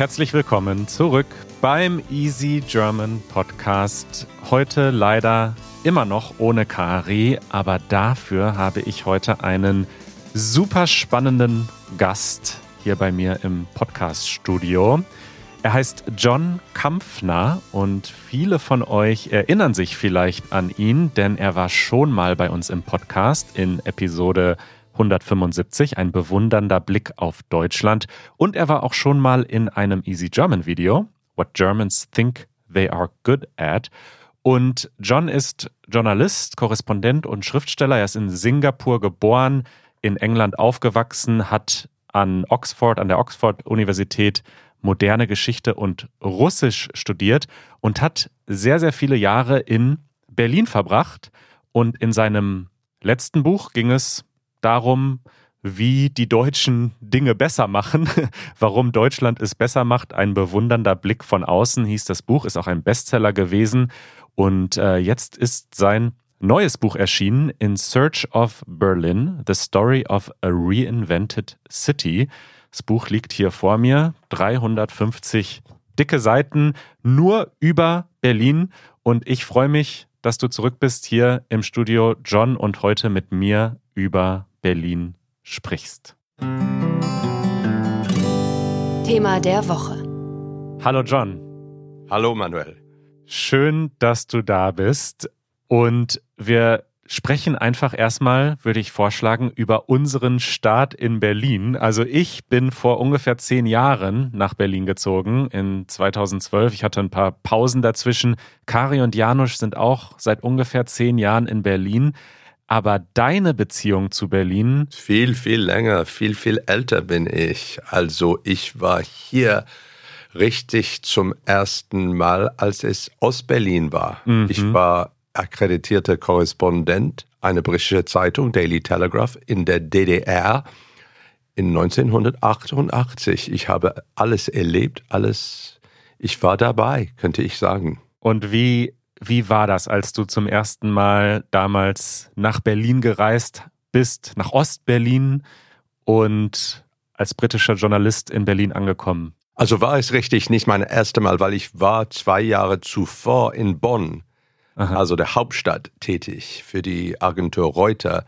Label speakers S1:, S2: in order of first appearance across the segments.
S1: Herzlich willkommen zurück beim Easy German Podcast. Heute leider immer noch ohne Kari, aber dafür habe ich heute einen super spannenden Gast hier bei mir im Podcast-Studio. Er heißt John Kampfner und viele von euch erinnern sich vielleicht an ihn, denn er war schon mal bei uns im Podcast in Episode 175, ein bewundernder Blick auf Deutschland. Und er war auch schon mal in einem Easy German Video, What Germans Think They Are Good At. Und John ist Journalist, Korrespondent und Schriftsteller. Er ist in Singapur geboren, in England aufgewachsen, hat an Oxford, an der Oxford-Universität moderne Geschichte und Russisch studiert und hat sehr, sehr viele Jahre in Berlin verbracht. Und in seinem letzten Buch ging es darum, wie die Deutschen Dinge besser machen, warum Deutschland es besser macht. Ein bewundernder Blick von außen hieß das Buch, ist auch ein Bestseller gewesen. Und äh, jetzt ist sein neues Buch erschienen, In Search of Berlin, The Story of a Reinvented City. Das Buch liegt hier vor mir, 350 dicke Seiten, nur über Berlin. Und ich freue mich, dass du zurück bist hier im Studio, John, und heute mit mir über Berlin sprichst.
S2: Thema der Woche.
S1: Hallo John.
S3: Hallo Manuel.
S1: Schön, dass du da bist. Und wir sprechen einfach erstmal, würde ich vorschlagen, über unseren Start in Berlin. Also ich bin vor ungefähr zehn Jahren nach Berlin gezogen, in 2012. Ich hatte ein paar Pausen dazwischen. Kari und Janusz sind auch seit ungefähr zehn Jahren in Berlin. Aber deine Beziehung zu Berlin?
S3: Viel, viel länger, viel, viel älter bin ich. Also ich war hier richtig zum ersten Mal, als es Ostberlin war. Mhm. Ich war akkreditierter Korrespondent einer britischen Zeitung, Daily Telegraph, in der DDR in 1988. Ich habe alles erlebt, alles. Ich war dabei, könnte ich sagen.
S1: Und wie wie war das, als du zum ersten Mal damals nach Berlin gereist bist, nach Ostberlin und als britischer Journalist in Berlin angekommen?
S3: Also war es richtig nicht mein erstes Mal, weil ich war zwei Jahre zuvor in Bonn, Aha. also der Hauptstadt, tätig für die Agentur Reuter.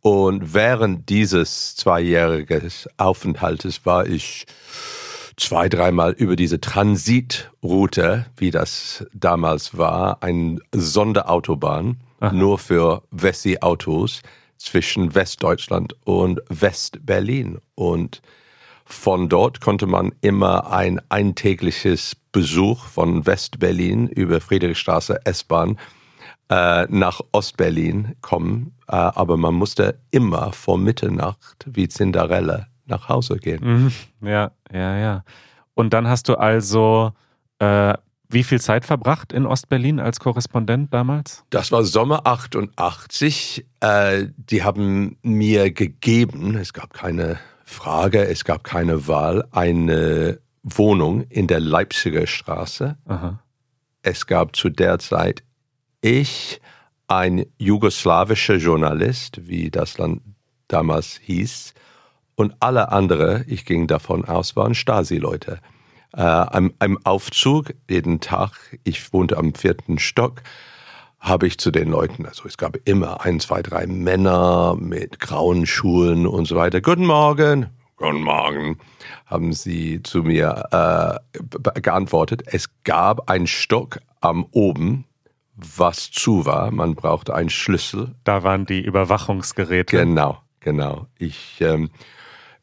S3: Und während dieses zweijährigen Aufenthaltes war ich zwei, dreimal über diese Transitroute, wie das damals war, eine Sonderautobahn Aha. nur für Wessi-Autos zwischen Westdeutschland und Westberlin. Und von dort konnte man immer ein eintägliches Besuch von Westberlin über Friedrichstraße S-Bahn äh, nach Ostberlin kommen. Äh, aber man musste immer vor Mitternacht wie Cinderella nach Hause gehen.
S1: Mhm. Ja, ja, ja. Und dann hast du also äh, wie viel Zeit verbracht in Ostberlin als Korrespondent damals?
S3: Das war Sommer 88. Äh, die haben mir gegeben, es gab keine Frage, es gab keine Wahl, eine Wohnung in der Leipziger Straße. Aha. Es gab zu der Zeit ich, ein jugoslawischer Journalist, wie das Land damals hieß, und alle anderen, ich ging davon aus, waren Stasi-Leute. Äh, am, am Aufzug jeden Tag, ich wohnte am vierten Stock, habe ich zu den Leuten, also es gab immer ein, zwei, drei Männer mit grauen Schuhen und so weiter. Guten Morgen, guten Morgen, haben sie zu mir äh, geantwortet. Es gab einen Stock am oben, was zu war. Man brauchte einen Schlüssel.
S1: Da waren die Überwachungsgeräte.
S3: Genau, genau. Ich ähm,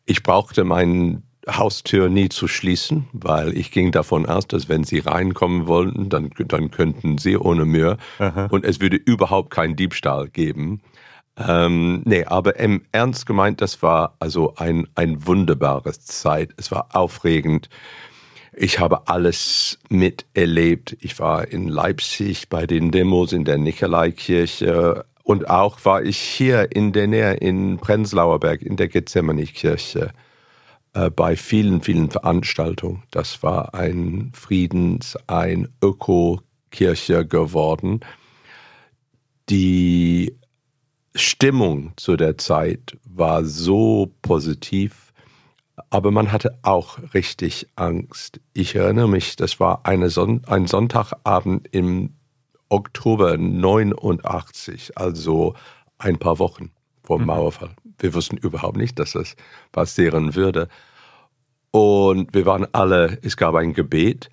S3: ich brauchte meine Haustür nie zu schließen, weil ich ging davon aus, dass wenn sie reinkommen wollten, dann, dann könnten sie ohne Mühe Aha. und es würde überhaupt keinen Diebstahl geben. Ähm, nee, aber im Ernst gemeint, das war also ein, ein wunderbares Zeit. Es war aufregend. Ich habe alles miterlebt. Ich war in Leipzig bei den Demos in der Nikolaikirche. Und auch war ich hier in der Nähe in Prenzlauer Berg in der Gethsemane-Kirche äh, bei vielen, vielen Veranstaltungen. Das war ein Friedens-, ein Öko-Kirche geworden. Die Stimmung zu der Zeit war so positiv. aber man hatte auch richtig Angst. Ich erinnere mich, das war Son ein Sonntagabend im Oktober 89, also ein paar Wochen vor dem mhm. Mauerfall. Wir wussten überhaupt nicht, dass das passieren würde. Und wir waren alle, es gab ein Gebet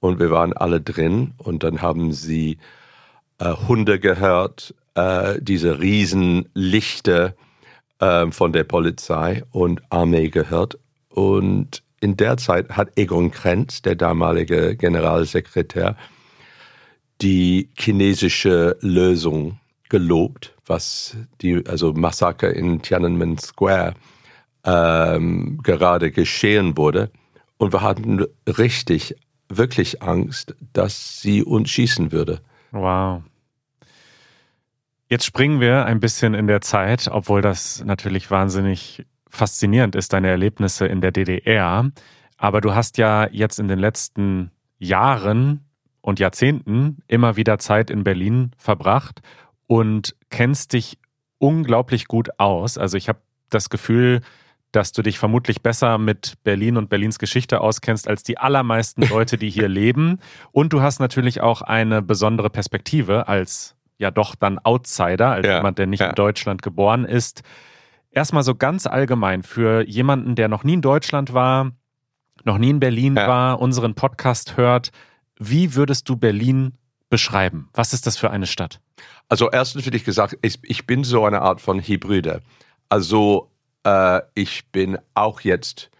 S3: und wir waren alle drin und dann haben sie äh, Hunde gehört, äh, diese Riesenlichter äh, von der Polizei und Armee gehört. Und in der Zeit hat Egon Krenz, der damalige Generalsekretär, die chinesische Lösung gelobt, was die also Massaker in Tiananmen Square ähm, gerade geschehen wurde. Und wir hatten richtig, wirklich Angst, dass sie uns schießen würde.
S1: Wow. Jetzt springen wir ein bisschen in der Zeit, obwohl das natürlich wahnsinnig faszinierend ist, deine Erlebnisse in der DDR. Aber du hast ja jetzt in den letzten Jahren und Jahrzehnten immer wieder Zeit in Berlin verbracht und kennst dich unglaublich gut aus. Also ich habe das Gefühl, dass du dich vermutlich besser mit Berlin und Berlins Geschichte auskennst als die allermeisten Leute, die hier leben. Und du hast natürlich auch eine besondere Perspektive als ja doch dann Outsider, als ja, jemand, der nicht ja. in Deutschland geboren ist. Erstmal so ganz allgemein für jemanden, der noch nie in Deutschland war, noch nie in Berlin ja. war, unseren Podcast hört, wie würdest du Berlin beschreiben? Was ist das für eine Stadt?
S3: Also erstens würde ich gesagt, ich, ich bin so eine Art von Hybride. Also äh, ich bin auch jetzt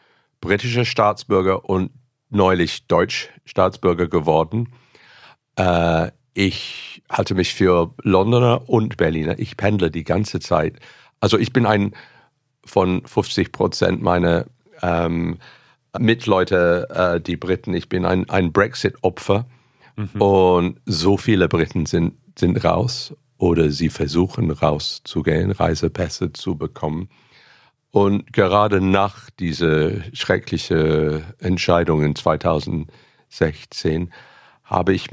S3: britischer Staatsbürger und neulich Deutsch Staatsbürger geworden. Äh, ich halte mich für Londoner und Berliner. Ich pendle die ganze Zeit. Also ich bin ein von 50 Prozent meiner ähm, Mitleute, äh, die Briten. Ich bin ein, ein Brexit-Opfer. Mhm. Und so viele Briten sind, sind raus oder sie versuchen rauszugehen, Reisepässe zu bekommen. Und gerade nach dieser schrecklichen Entscheidung in 2016 habe ich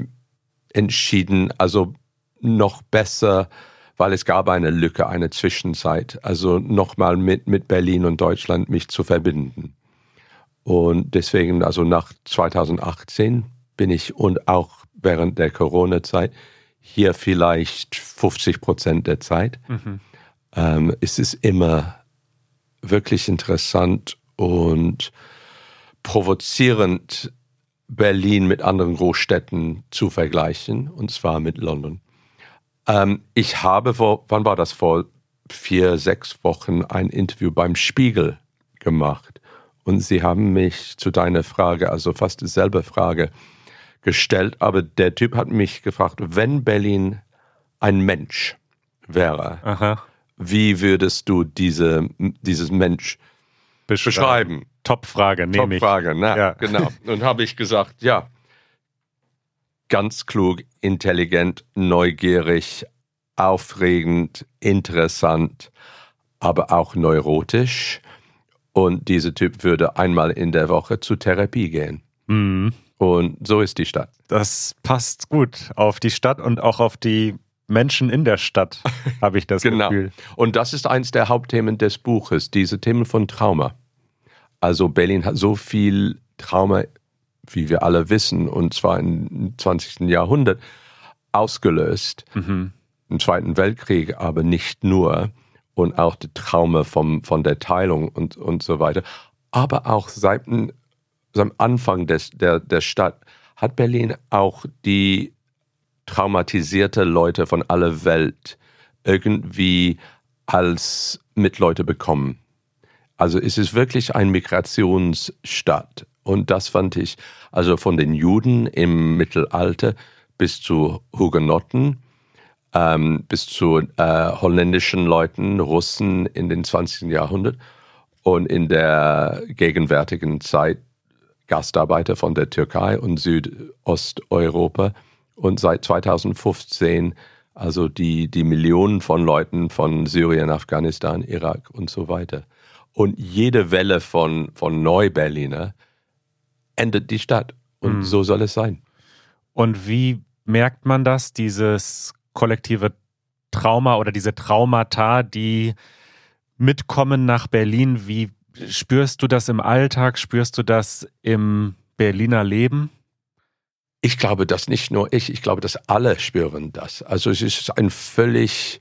S3: entschieden, also noch besser, weil es gab eine Lücke, eine Zwischenzeit, also nochmal mit, mit Berlin und Deutschland mich zu verbinden. Und deswegen, also nach 2018 bin ich und auch während der Corona-Zeit hier vielleicht 50 Prozent der Zeit. Mhm. Ähm, es ist immer wirklich interessant und provozierend, Berlin mit anderen Großstädten zu vergleichen, und zwar mit London. Ähm, ich habe vor, wann war das, vor vier, sechs Wochen ein Interview beim Spiegel gemacht. Und sie haben mich zu deiner Frage, also fast dieselbe Frage, gestellt. Aber der Typ hat mich gefragt, wenn Berlin ein Mensch wäre, Aha. wie würdest du diese, dieses Mensch beschreiben?
S1: Top-Frage, nehme
S3: ich. Top-Frage, na, ja. genau. Und habe ich gesagt, ja, ganz klug, intelligent, neugierig, aufregend, interessant, aber auch neurotisch. Und dieser Typ würde einmal in der Woche zur Therapie gehen. Mhm. Und so ist die Stadt.
S1: Das passt gut auf die Stadt und auch auf die Menschen in der Stadt, habe ich das genau. Gefühl.
S3: Und das ist eins der Hauptthemen des Buches, diese Themen von Trauma. Also Berlin hat so viel Trauma, wie wir alle wissen, und zwar im 20. Jahrhundert ausgelöst. Mhm. Im Zweiten Weltkrieg, aber nicht nur. Und auch die Trauma vom, von der Teilung und, und so weiter. Aber auch seit, seit Anfang des, der, der Stadt hat Berlin auch die traumatisierte Leute von aller Welt irgendwie als Mitleute bekommen. Also es ist wirklich ein Migrationsstadt. Und das fand ich, also von den Juden im Mittelalter bis zu Hugenotten, ähm, bis zu äh, holländischen Leuten, Russen in den 20. Jahrhundert und in der gegenwärtigen Zeit Gastarbeiter von der Türkei und Südosteuropa und seit 2015 also die, die Millionen von Leuten von Syrien, Afghanistan, Irak und so weiter. Und jede Welle von, von Neuberliner endet die Stadt. Und mhm. so soll es sein.
S1: Und wie merkt man das, dieses kollektive Trauma oder diese Traumata, die mitkommen nach Berlin? Wie Spürst du das im Alltag? Spürst du das im Berliner Leben?
S3: Ich glaube, dass nicht nur ich, ich glaube, dass alle spüren das. Also es ist ein völlig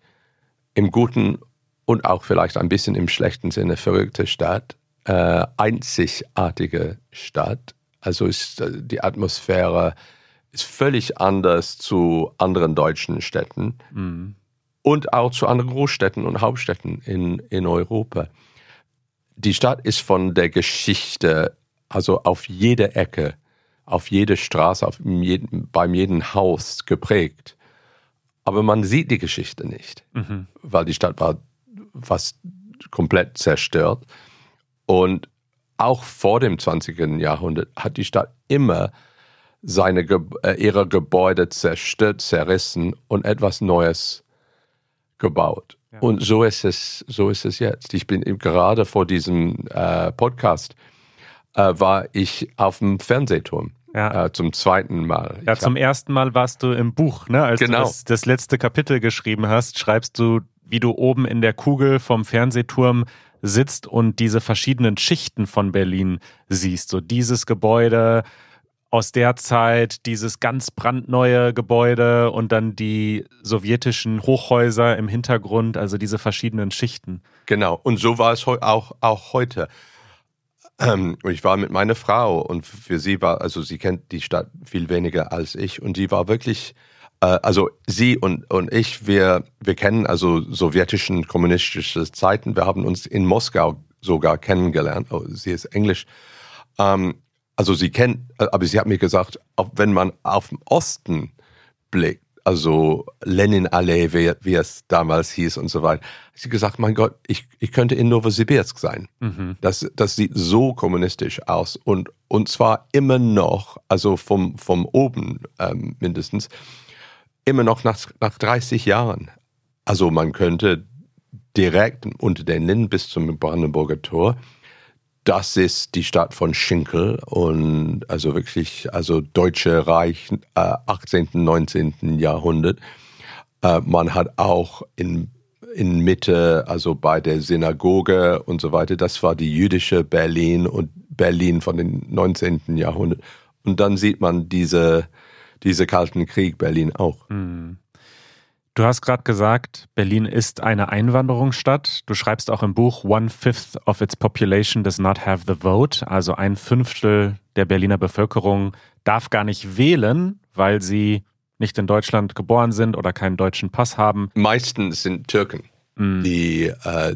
S3: im guten und auch vielleicht ein bisschen im schlechten Sinne verrückte Stadt, äh, einzigartige Stadt. Also ist äh, die Atmosphäre ist völlig anders zu anderen deutschen Städten mhm. und auch zu anderen Großstädten und Hauptstädten in, in Europa. Die Stadt ist von der Geschichte, also auf jeder Ecke auf jede Straße, auf jeden, beim jeden Haus geprägt. Aber man sieht die Geschichte nicht, mhm. weil die Stadt war fast komplett zerstört. Und auch vor dem 20. Jahrhundert hat die Stadt immer seine, äh, ihre Gebäude zerstört, zerrissen und etwas Neues gebaut. Ja. Und so ist es, so ist es jetzt. Ich bin gerade vor diesem äh, Podcast äh, war ich auf dem Fernsehturm ja. Äh, zum zweiten Mal.
S1: Ja, ich zum ersten Mal warst du im Buch, ne? Als
S3: genau.
S1: du das, das letzte Kapitel geschrieben hast, schreibst du, wie du oben in der Kugel vom Fernsehturm sitzt und diese verschiedenen Schichten von Berlin siehst. So dieses Gebäude aus der Zeit, dieses ganz brandneue Gebäude und dann die sowjetischen Hochhäuser im Hintergrund, also diese verschiedenen Schichten.
S3: Genau, und so war es auch, auch heute. Ähm, ich war mit meiner Frau und für sie war, also sie kennt die Stadt viel weniger als ich und sie war wirklich, äh, also sie und, und ich, wir, wir kennen also sowjetischen kommunistische Zeiten. Wir haben uns in Moskau sogar kennengelernt. Oh, sie ist Englisch. Ähm, also sie kennt, aber sie hat mir gesagt, auch wenn man auf den Osten blickt, also Lenin-Allee, wie, wie, es damals hieß und so weiter. Hat sie gesagt, mein Gott, ich, ich könnte in Novosibirsk sein. Mhm. Das, das sieht so kommunistisch aus und, und zwar immer noch, also vom, vom oben ähm, mindestens, immer noch nach, nach 30 Jahren. Also man könnte direkt unter den Linden bis zum Brandenburger Tor das ist die Stadt von Schinkel und also wirklich, also Deutsche Reich äh, 18., 19. Jahrhundert. Äh, man hat auch in, in Mitte, also bei der Synagoge und so weiter, das war die jüdische Berlin und Berlin von den 19. Jahrhundert. Und dann sieht man diese, diese Kalten Krieg Berlin auch. Mhm.
S1: Du hast gerade gesagt, Berlin ist eine Einwanderungsstadt. Du schreibst auch im Buch, one fifth of its population does not have the vote. Also ein Fünftel der Berliner Bevölkerung darf gar nicht wählen, weil sie nicht in Deutschland geboren sind oder keinen deutschen Pass haben.
S3: Meistens sind Türken, mm. die äh,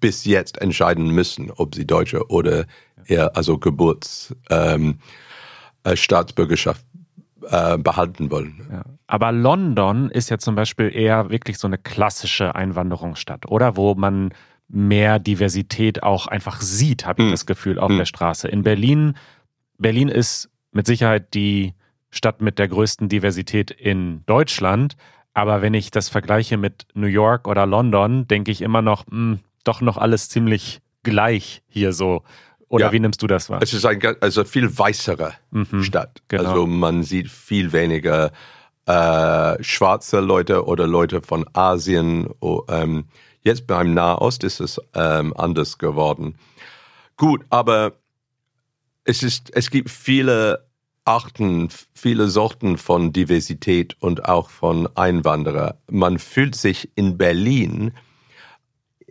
S3: bis jetzt entscheiden müssen, ob sie Deutsche oder eher also Geburtsstaatsbürgerschaft ähm, äh, behalten wollen.
S1: Ja. Aber London ist ja zum Beispiel eher wirklich so eine klassische Einwanderungsstadt, oder? Wo man mehr Diversität auch einfach sieht, habe ich hm. das Gefühl, auf hm. der Straße. In Berlin, Berlin ist mit Sicherheit die Stadt mit der größten Diversität in Deutschland. Aber wenn ich das vergleiche mit New York oder London, denke ich immer noch, mh, hm, doch noch alles ziemlich gleich hier so. Oder ja, wie nimmst du das wahr?
S3: Es ist ein also viel weißere mhm, Stadt. Genau. Also man sieht viel weniger äh, schwarze Leute oder Leute von Asien. Oh, ähm, jetzt beim Nahost ist es ähm, anders geworden. Gut, aber es ist, es gibt viele Arten, viele Sorten von Diversität und auch von Einwanderern. Man fühlt sich in Berlin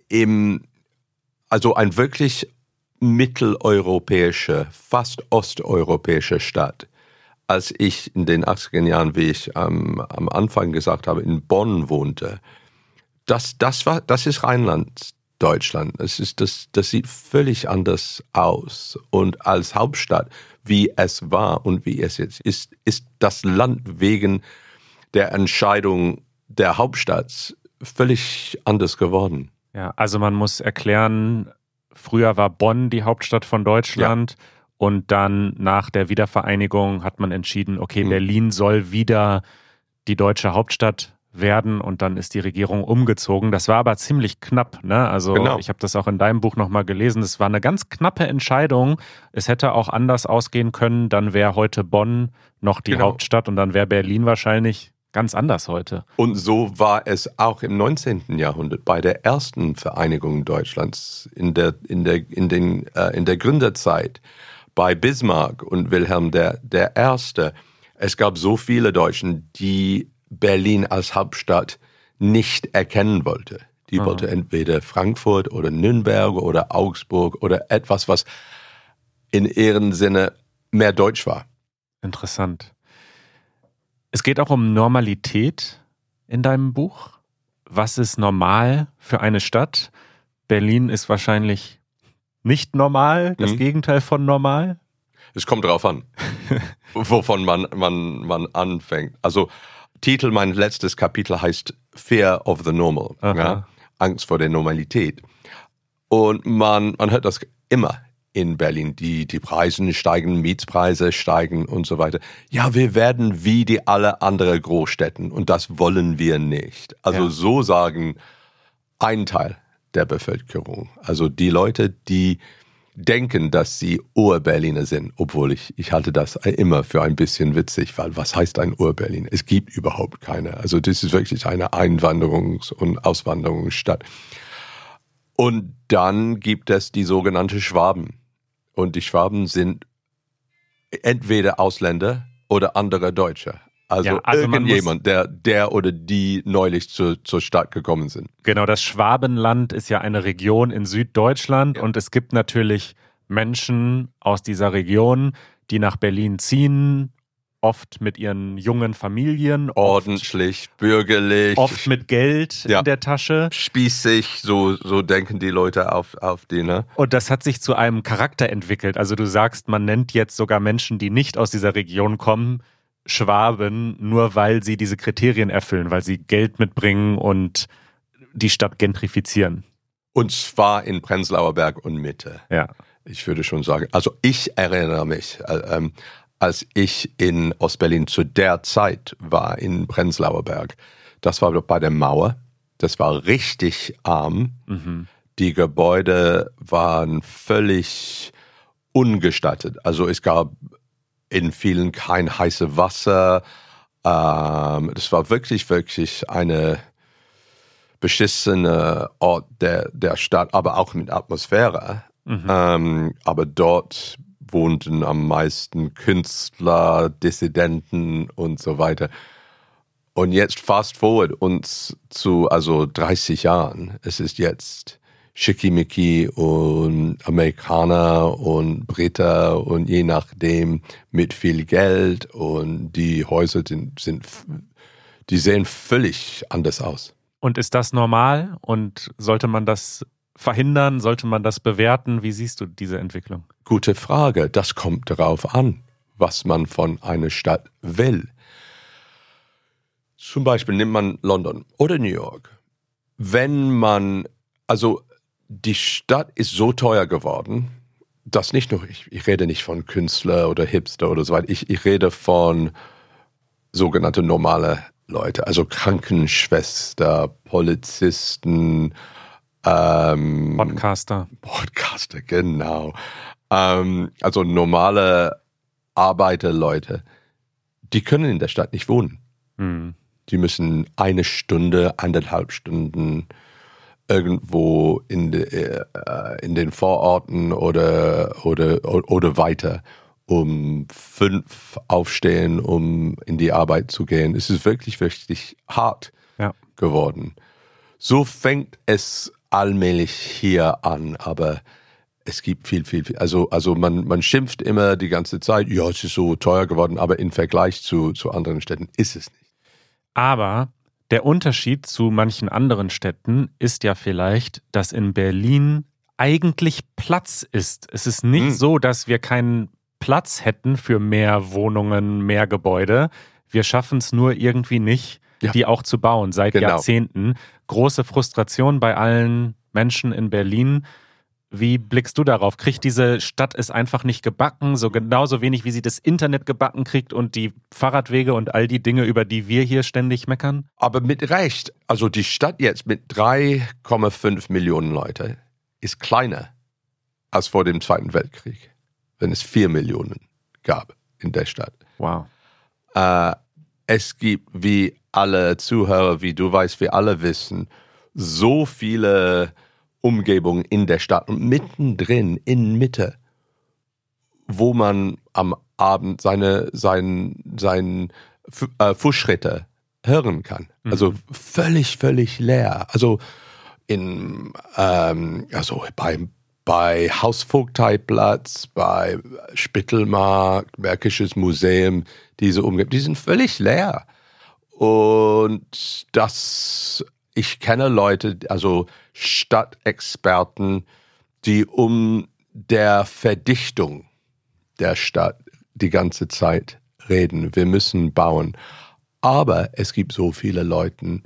S3: im, also ein wirklich mitteleuropäische, fast osteuropäische Stadt. Als ich in den 80er Jahren, wie ich ähm, am Anfang gesagt habe, in Bonn wohnte, das, das, war, das ist Rheinland, Deutschland. Ist, das, das sieht völlig anders aus. Und als Hauptstadt, wie es war und wie es jetzt ist, ist das Land wegen der Entscheidung der Hauptstadt völlig anders geworden.
S1: Ja, also man muss erklären, Früher war Bonn die Hauptstadt von Deutschland. Ja. Und dann nach der Wiedervereinigung hat man entschieden, okay, mhm. Berlin soll wieder die deutsche Hauptstadt werden und dann ist die Regierung umgezogen. Das war aber ziemlich knapp. Ne? Also genau. ich habe das auch in deinem Buch nochmal gelesen. Es war eine ganz knappe Entscheidung. Es hätte auch anders ausgehen können. Dann wäre heute Bonn noch die genau. Hauptstadt und dann wäre Berlin wahrscheinlich ganz anders heute.
S3: Und so war es auch im 19. Jahrhundert bei der ersten Vereinigung Deutschlands in der, in der, in den, äh, in der Gründerzeit bei Bismarck und Wilhelm der, der Erste. Es gab so viele Deutschen, die Berlin als Hauptstadt nicht erkennen wollte. Die
S1: Aha.
S3: wollte entweder Frankfurt oder Nürnberg oder Augsburg oder etwas, was in ihrem Sinne mehr deutsch war.
S1: Interessant. Es geht auch um Normalität in deinem Buch. Was ist normal für eine Stadt? Berlin ist wahrscheinlich nicht normal, das
S3: Mhm.
S1: Gegenteil von normal.
S3: Es kommt darauf an, wovon man, man, man anfängt. Also Titel mein letztes Kapitel heißt Fear of the Normal, ja? Angst vor der Normalität. Und man, man hört das immer in Berlin. Die, die Preise steigen, Mietspreise steigen und so weiter. Ja, wir werden wie die alle anderen Großstädten und das wollen wir nicht. Also
S1: Ja.
S3: so sagen ein Teil der Bevölkerung. Also die Leute, die denken, dass sie Ur-Berliner sind, obwohl ich, ich halte das immer für ein bisschen witzig, weil was heißt ein Ur-Berlin? Es gibt überhaupt keine. Also das ist wirklich eine Einwanderungs- und Auswanderungsstadt. Und dann gibt es die sogenannte Schwaben. Und die Schwaben sind entweder Ausländer oder andere Deutsche. Also,
S1: Ja, also
S3: irgendjemand, der, der oder die neulich zur, zur Stadt gekommen sind.
S1: Genau, das Schwabenland ist ja eine Region in Süddeutschland und es gibt natürlich Menschen aus dieser Region, die nach Berlin ziehen, oft mit ihren jungen Familien, oft,
S3: Ordentlich, bürgerlich,
S1: oft mit Geld
S3: Ja.
S1: in der Tasche.
S3: spießig, so, so denken die Leute auf, auf die, ne?
S1: Und das hat sich zu einem Charakter entwickelt. Also du sagst, man nennt jetzt sogar Menschen, die nicht aus dieser Region kommen, Schwaben, nur weil sie diese Kriterien erfüllen, weil sie Geld mitbringen und die Stadt gentrifizieren.
S3: Und zwar in Prenzlauer Berg und Mitte.
S1: Ja.
S3: Ich würde schon sagen, also ich erinnere mich, äh, ähm, als ich in Ostberlin zu der Zeit war, in Prenzlauer Berg, das war bei der Mauer, das war richtig arm.
S1: Mhm.
S3: Die Gebäude waren völlig ungestattet. Also es gab in vielen kein heißes Wasser. Ähm, das war wirklich, wirklich eine beschissene Ort der, der Stadt, aber auch mit Atmosphäre.
S1: Mhm.
S3: Ähm, aber dort wohnten am meisten Künstler, Dissidenten und so weiter. Und jetzt fast forward uns zu, also 30 Jahren. Es ist jetzt Schickimicki und Amerikaner und Britter und je nachdem mit viel Geld und die Häuser sind, sind, die sehen völlig anders aus.
S1: Und ist das normal? Und sollte man das verhindern? Sollte man das bewerten? Wie siehst du diese Entwicklung?
S3: Gute Frage. Das kommt darauf an, was man von einer Stadt will. Zum Beispiel nimmt man London oder New York. Wenn man, also die Stadt ist so teuer geworden, dass nicht nur, ich, ich rede nicht von Künstler oder Hipster oder so weiter, ich, ich rede von sogenannte normale Leute, also Krankenschwester, Polizisten, ähm,
S1: Podcaster.
S3: Podcaster, genau. Ähm, also normale Arbeiterleute, die können in der Stadt nicht wohnen.
S1: Hm.
S3: Die müssen eine Stunde, anderthalb Stunden irgendwo in, de, äh, in den Vororten oder, oder, oder weiter um fünf aufstehen, um in die Arbeit zu gehen. Es ist wirklich, wirklich hart
S1: Ja.
S3: geworden. So fängt es allmählich hier an, aber es gibt viel, viel, viel. Also, also man, man schimpft immer die ganze Zeit, ja, es ist so teuer geworden, aber im Vergleich zu, zu anderen Städten ist es nicht.
S1: Aber der Unterschied zu manchen anderen Städten ist ja vielleicht, dass in Berlin eigentlich Platz ist. Es ist nicht
S3: Hm.
S1: so, dass wir keinen Platz hätten für mehr Wohnungen, mehr Gebäude. Wir schaffen es nur irgendwie nicht,
S3: Ja.
S1: die auch zu bauen seit
S3: Genau.
S1: Jahrzehnten. Große Frustration bei allen Menschen in Berlin. Wie blickst du darauf? Kriegt diese Stadt es einfach nicht gebacken, so genauso wenig wie sie das Internet gebacken kriegt und die Fahrradwege und all die Dinge, über die wir hier ständig meckern?
S3: Aber mit Recht, also die Stadt jetzt mit 3,5 Millionen Leute ist kleiner als vor dem Zweiten Weltkrieg, wenn es 4 Millionen gab in der Stadt.
S1: Wow.
S3: Äh, es gibt wie alle Zuhörer, wie du weißt, wir alle wissen, so viele Umgebungen in der Stadt und mittendrin, in Mitte, wo man am Abend seine, sein, sein äh, Fußschritte hören kann. Mhm. Also völlig, völlig leer. Also in, ähm, also bei, bei Hausvogteiplatz, bei Spittelmarkt, Märkisches Museum, diese Umgebung, die sind völlig leer. Und das, ich kenne Leute, also Stadtexperten, die um der Verdichtung der Stadt die ganze Zeit reden. Wir müssen bauen. Aber es gibt so viele Leute,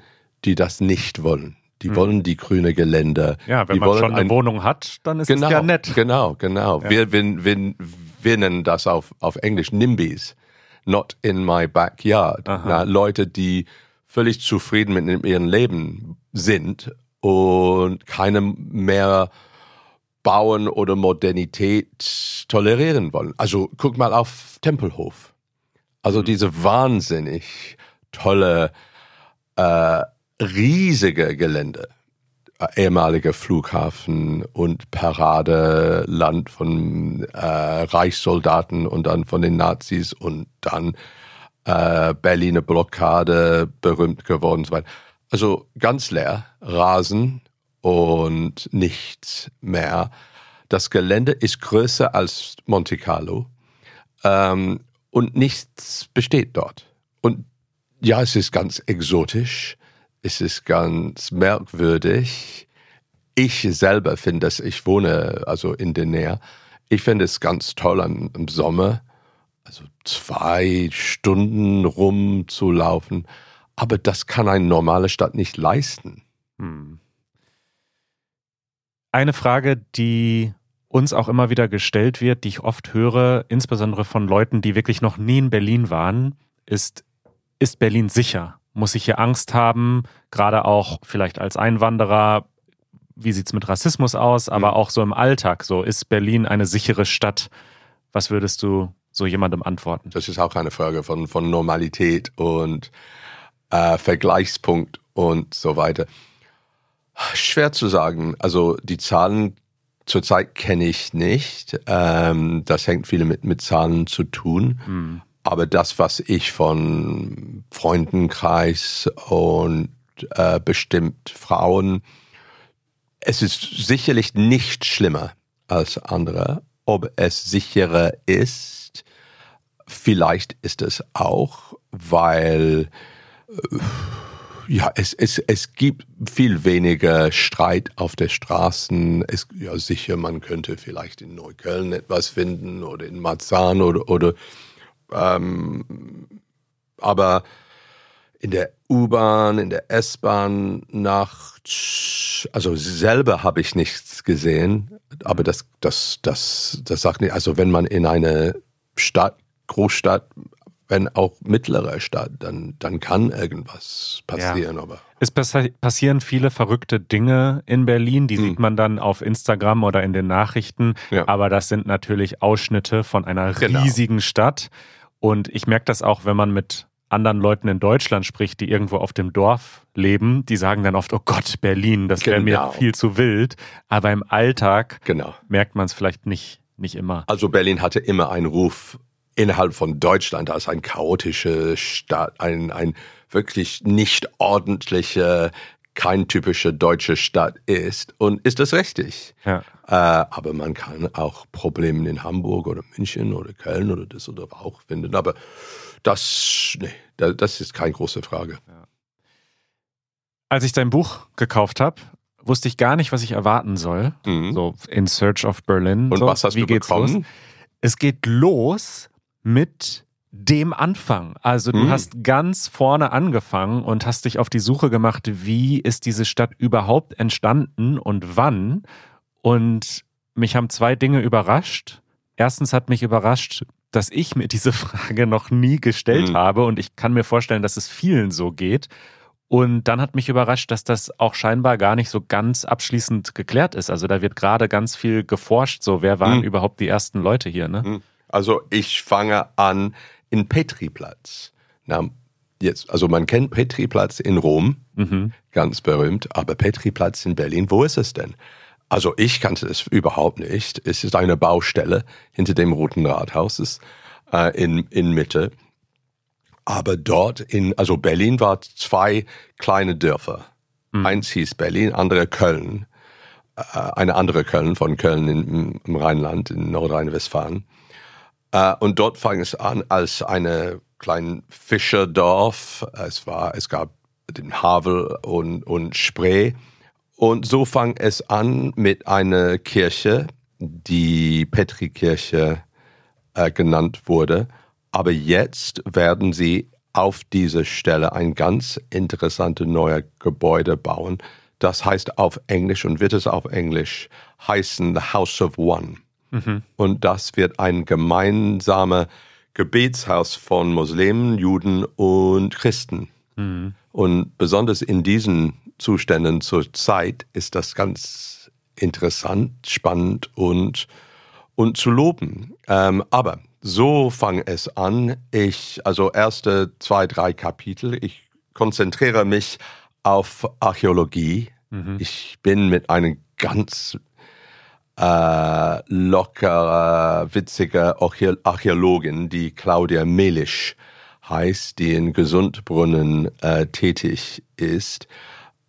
S3: die das nicht wollen. Die hm. wollen die grüne Gelände.
S1: Ja, wenn
S3: die
S1: man schon eine ein, Wohnung hat, dann ist
S3: genau,
S1: es ja nett.
S3: Genau, genau. Ja. Wir, wir, wir, wir nennen das auf, auf Englisch NIMBYs. Not in my backyard. Na, Leute, die völlig zufrieden mit ihrem Leben sind und keine mehr Bauen oder Modernität tolerieren wollen. Also guck mal auf Tempelhof. Also mhm. diese wahnsinnig tolle, äh, riesige Gelände. Ehemaliger Flughafen und Paradeland von äh, Reichssoldaten und dann von den Nazis und dann äh, Berliner Blockade berühmt geworden und so weiter. Also ganz leer, Rasen und nichts mehr. Das Gelände ist größer als Monte Carlo ähm, und nichts besteht dort. Und ja, es ist ganz exotisch, es ist ganz merkwürdig. Ich selber finde es, ich wohne also in der Nähe, ich finde es ganz toll im, Sommer, also zwei Stunden rumzulaufen. Aber das kann eine normale Stadt nicht leisten. Hm.
S1: Eine Frage, die uns auch immer wieder gestellt wird, die ich oft höre, insbesondere von Leuten, die wirklich noch nie in Berlin waren, ist, ist Berlin sicher? Muss ich hier Angst haben? Gerade auch vielleicht als Einwanderer. Wie sieht es mit Rassismus aus? Aber mhm. auch so im Alltag. So, ist Berlin eine sichere Stadt? Was würdest du so jemandem antworten?
S3: Das ist auch eine Frage von, von Normalität und äh, Vergleichspunkt und so weiter. Schwer zu sagen. Also die Zahlen zurzeit kenne ich nicht. Ähm, das hängt viel mit, mit Zahlen zu tun. Mhm. Aber das, was ich von Freundenkreis und äh, bestimmt Frauen, es ist sicherlich nicht schlimmer als andere. Ob es sicherer ist, vielleicht ist es auch, weil ja, es, es, es gibt viel weniger Streit auf der Straßen. Es, ja, sicher, man könnte vielleicht in Neukölln etwas finden oder in Marzahn oder, oder ähm, aber in der U-Bahn, in der S-Bahn nachts, also selber habe ich nichts gesehen, aber das, das, das, das sagt nicht, also wenn man in eine Stadt, Großstadt wenn auch mittlere Stadt, dann, dann kann irgendwas passieren. Ja. Aber
S1: es passieren viele verrückte Dinge in Berlin, die hm. sieht man dann auf Instagram oder in den Nachrichten, ja. aber das sind natürlich Ausschnitte von einer genau. riesigen Stadt. Und ich merke das auch, wenn man mit anderen Leuten in Deutschland spricht, die irgendwo auf dem Dorf leben, die sagen dann oft, oh Gott, Berlin, das wäre genau. mir viel zu wild. Aber im Alltag genau. merkt man es vielleicht nicht, nicht immer.
S3: Also Berlin hatte immer einen Ruf innerhalb von Deutschland als ein chaotische Stadt, ein, ein wirklich nicht ordentliche, kein typische deutsche Stadt ist. Und ist das richtig? Ja. Äh, aber man kann auch Probleme in Hamburg oder München oder Köln oder Düsseldorf auch finden. Aber das, nee, das ist keine große Frage. Ja.
S1: Als ich dein Buch gekauft habe, wusste ich gar nicht, was ich erwarten soll. Mhm. So in Search of Berlin.
S3: Und
S1: so,
S3: was hast
S1: wie
S3: du bekommen?
S1: Los? Es geht los mit dem Anfang. Also du hm. hast ganz vorne angefangen und hast dich auf die Suche gemacht, wie ist diese Stadt überhaupt entstanden und wann. Und mich haben zwei Dinge überrascht. Erstens hat mich überrascht, dass ich mir diese Frage noch nie gestellt hm. habe und ich kann mir vorstellen, dass es vielen so geht. Und dann hat mich überrascht, dass das auch scheinbar gar nicht so ganz abschließend geklärt ist. Also da wird gerade ganz viel geforscht, so wer waren hm. überhaupt die ersten Leute hier, ne?
S3: Hm. Also ich fange an in Petriplatz. Na, jetzt, also man kennt Petriplatz in Rom,
S1: Mhm.
S3: ganz berühmt, aber Petriplatz in Berlin, wo ist es denn? Also ich kannte es überhaupt nicht. Es ist eine Baustelle hinter dem Roten Rathaus äh, in, in Mitte. Aber dort in, also Berlin war zwei kleine Dörfer. Eins hieß Berlin, andere Köln. Äh, eine andere Köln von Köln in, im Rheinland, in Nordrhein-Westfalen. Äh, und dort fang es an als eine kleine Fischerdorf. Es war, es gab den Havel und, und Spree. Und so fang es an mit einer Kirche, die Petrikirche äh, genannt wurde. Aber jetzt werden sie auf dieser Stelle ein ganz interessantes neues Gebäude bauen. Das heißt auf Englisch und wird es auf Englisch heißen The House of One. Und das wird ein gemeinsamer Gebetshaus von Muslimen, Juden und Christen. Und besonders in diesen Zuständen zur Zeit ist das ganz interessant, spannend und, und zu loben. Ähm, aber so fang es an. Ich, also erste zwei, drei Kapitel, ich konzentriere mich auf Archäologie. Ich bin mit einem ganz äh, lockerer, witziger Archä Archäologin, die Claudia Melisch heißt, die in Gesundbrunnen äh, tätig ist.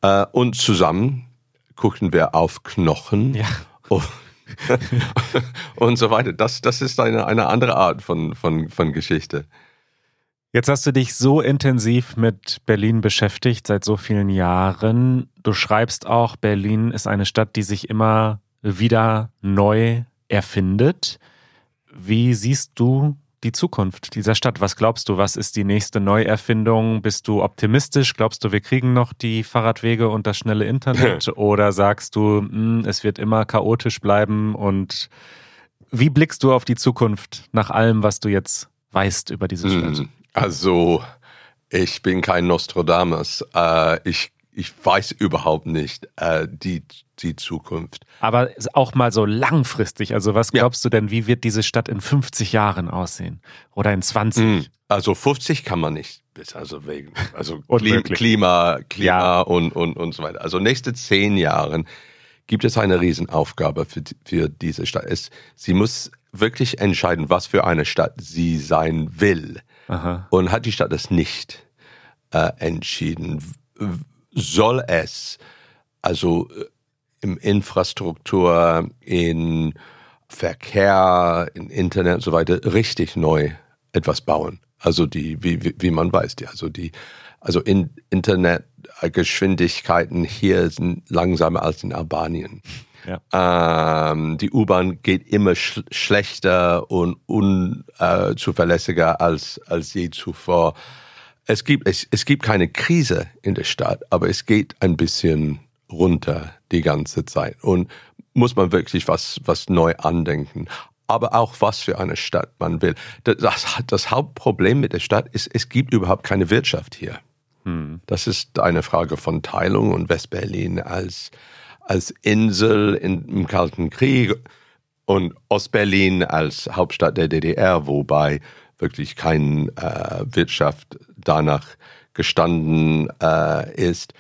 S3: Äh, und zusammen gucken wir auf Knochen
S1: Ja.
S3: und, und so weiter. Das, das ist eine, eine andere Art von, von, von Geschichte.
S1: Jetzt hast du dich so intensiv mit Berlin beschäftigt seit so vielen Jahren. Du schreibst auch, Berlin ist eine Stadt, die sich immer wieder neu erfindet. Wie siehst du die Zukunft dieser Stadt? Was glaubst du, was ist die nächste Neuerfindung? Bist du optimistisch? Glaubst du, wir kriegen noch die Fahrradwege und das schnelle Internet? Oder sagst du, hm, es wird immer chaotisch bleiben? Und wie blickst du auf die Zukunft nach allem, was du jetzt weißt über diese Stadt?
S3: Hm, Also, ich bin kein Nostradamus. Äh, ich, ich weiß überhaupt nicht äh, die, die Zukunft.
S1: Aber auch mal so langfristig. Also was
S3: Ja.
S1: glaubst du denn, wie wird diese Stadt in 50 Jahren aussehen? Oder in 20?
S3: Hm, Also 50 kann man nicht, also wegen, also. Klima, Klima
S1: Ja.
S3: und, und, und so weiter. Also nächste zehn Jahren gibt es eine Riesenaufgabe für, für diese Stadt. Es, sie muss wirklich entscheiden, was für eine Stadt sie sein will.
S1: Aha.
S3: Und hat die Stadt das nicht äh, entschieden? Soll es also äh, im Infrastruktur, in Verkehr, in Internet und so weiter richtig neu etwas bauen? Also die, wie, wie, man weiß, die, also die, also in Internetgeschwindigkeiten hier sind langsamer als in Albanien. Ähm, die U-Bahn geht immer sch schlechter und unzuverlässiger äh, als, als je zuvor. Es gibt, es, es gibt keine Krise in der Stadt, aber es geht ein bisschen runter die ganze Zeit. Und muss man wirklich was, was neu andenken. Aber auch was für eine Stadt man will. Das, das, das Hauptproblem mit der Stadt ist, es gibt überhaupt keine Wirtschaft hier. Das ist eine Frage von Teilung und Westberlin als, als Insel in, im Kalten Krieg und Ostberlin als Hauptstadt der DDR, wobei wirklich keine äh, Wirtschaft danach gestanden äh, ist.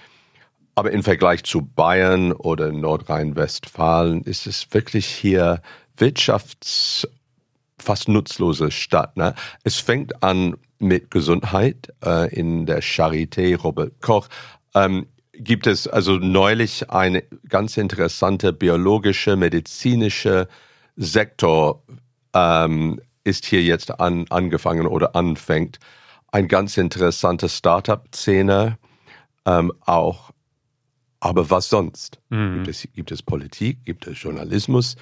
S3: Aber im Vergleich zu Bayern oder Nordrhein-Westfalen ist es wirklich hier wirtschafts fast nutzlose Stadt. Ne? Es fängt an mit Gesundheit äh, in der Charité Robert Koch. Ähm, gibt es also neulich eine ganz interessante biologische, medizinische Sektor ähm, ist hier jetzt an, angefangen oder anfängt. Ein ganz interessante Startup-Szene ähm, auch. Aber was sonst? Gibt, es, gibt es Politik, gibt es Journalismus,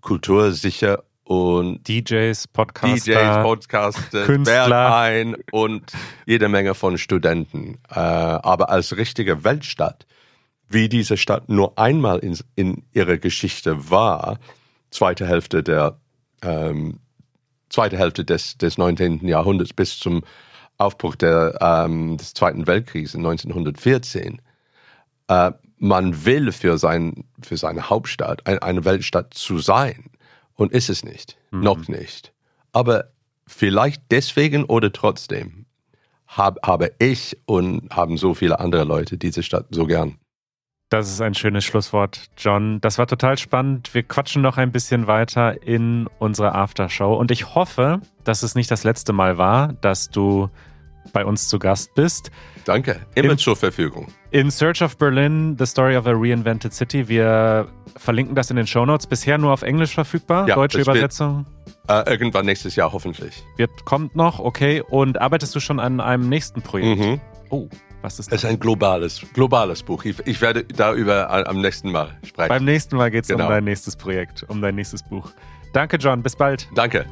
S3: Kultur sicher und
S1: DJs, Podcaster.
S3: DJs, Podcaster,
S1: Künstler.
S3: Berghain und jede Menge von Studenten. Äh, aber als richtige Weltstadt, wie diese Stadt nur einmal in, in ihrer Geschichte war, zweite Hälfte der ähm, zweite Hälfte des, des 19. Jahrhunderts bis zum Aufbruch der, ähm, des Zweiten Weltkriegs in 1914. Äh, man will für, sein, für seine Hauptstadt ein, eine Weltstadt zu sein und ist es nicht, noch nicht. Aber vielleicht deswegen oder trotzdem hab, habe ich und haben so viele andere Leute diese Stadt so gern.
S1: Das ist ein schönes Schlusswort, John. Das war total spannend. Wir quatschen noch ein bisschen weiter in unserer Aftershow. Und ich hoffe, dass es nicht das letzte Mal war, dass du bei uns zu Gast bist.
S3: Danke, immer
S1: In-
S3: zur Verfügung.
S1: In Search of Berlin, The Story of a Reinvented City. Wir verlinken das in den Shownotes. Bisher nur auf Englisch verfügbar.
S3: Ja,
S1: Deutsche
S3: das wird-
S1: Übersetzung.
S3: Äh, irgendwann nächstes Jahr hoffentlich.
S1: Wird, kommt noch, okay. Und arbeitest du schon an einem nächsten Projekt?
S3: Mhm.
S1: Oh, was ist
S3: Es
S1: das?
S3: ist ein globales, globales Buch. Ich, ich werde darüber a- am nächsten Mal sprechen.
S1: Beim nächsten Mal geht es
S3: Genau.
S1: um dein nächstes Projekt, um dein nächstes Buch. Danke, John. Bis bald.
S3: Danke.